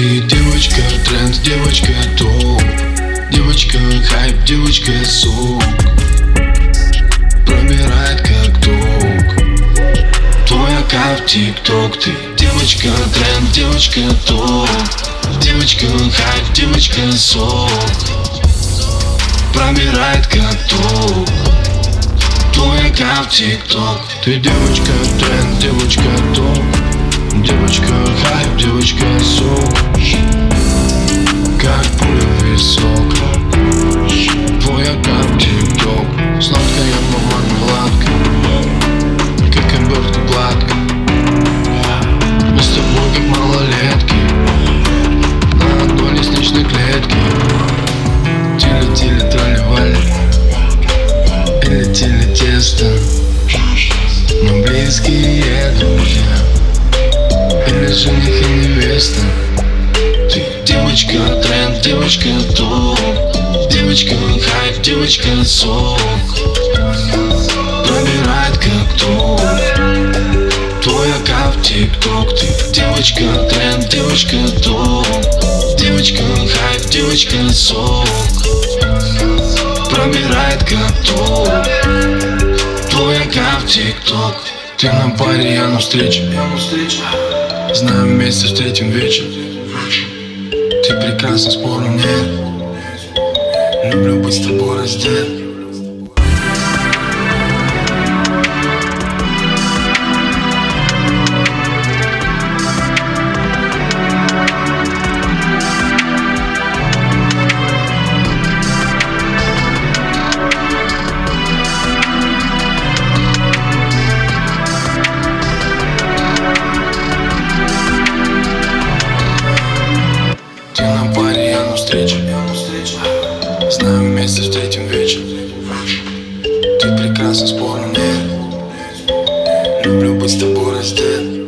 Ты девочка тренд, девочка топ. Девочка хайп, девочка сок Промирает как ток. Твоя аккаунт тик-ток. Ты девочка тренд, девочка топ. Девочка хайп, девочка сок Промирает как ток. Твоя аккаунт тик-ток. Ты девочка тренд, девочка топ. Девочка хайп, девочка тесто Мы близкие друзья. Или жених и невеста. Ты девочка тренд, девочка топ. Девочка хайп, девочка сок. Пробирает как ток Твой аккаунт тик-ток. Ты девочка тренд, девочка топ. Девочка хайп, девочка сок. Пробирает как аккаунт тик-ток. Ты на паре, я на встрече. Знаю, вместе встретим вечер. Ты прекрасна, спору нет. Люблю быть с тобой раздет встрече Знаю, вместе встретим вечер. Ты прекрасна, спору нет Люблю быть с тобой раздет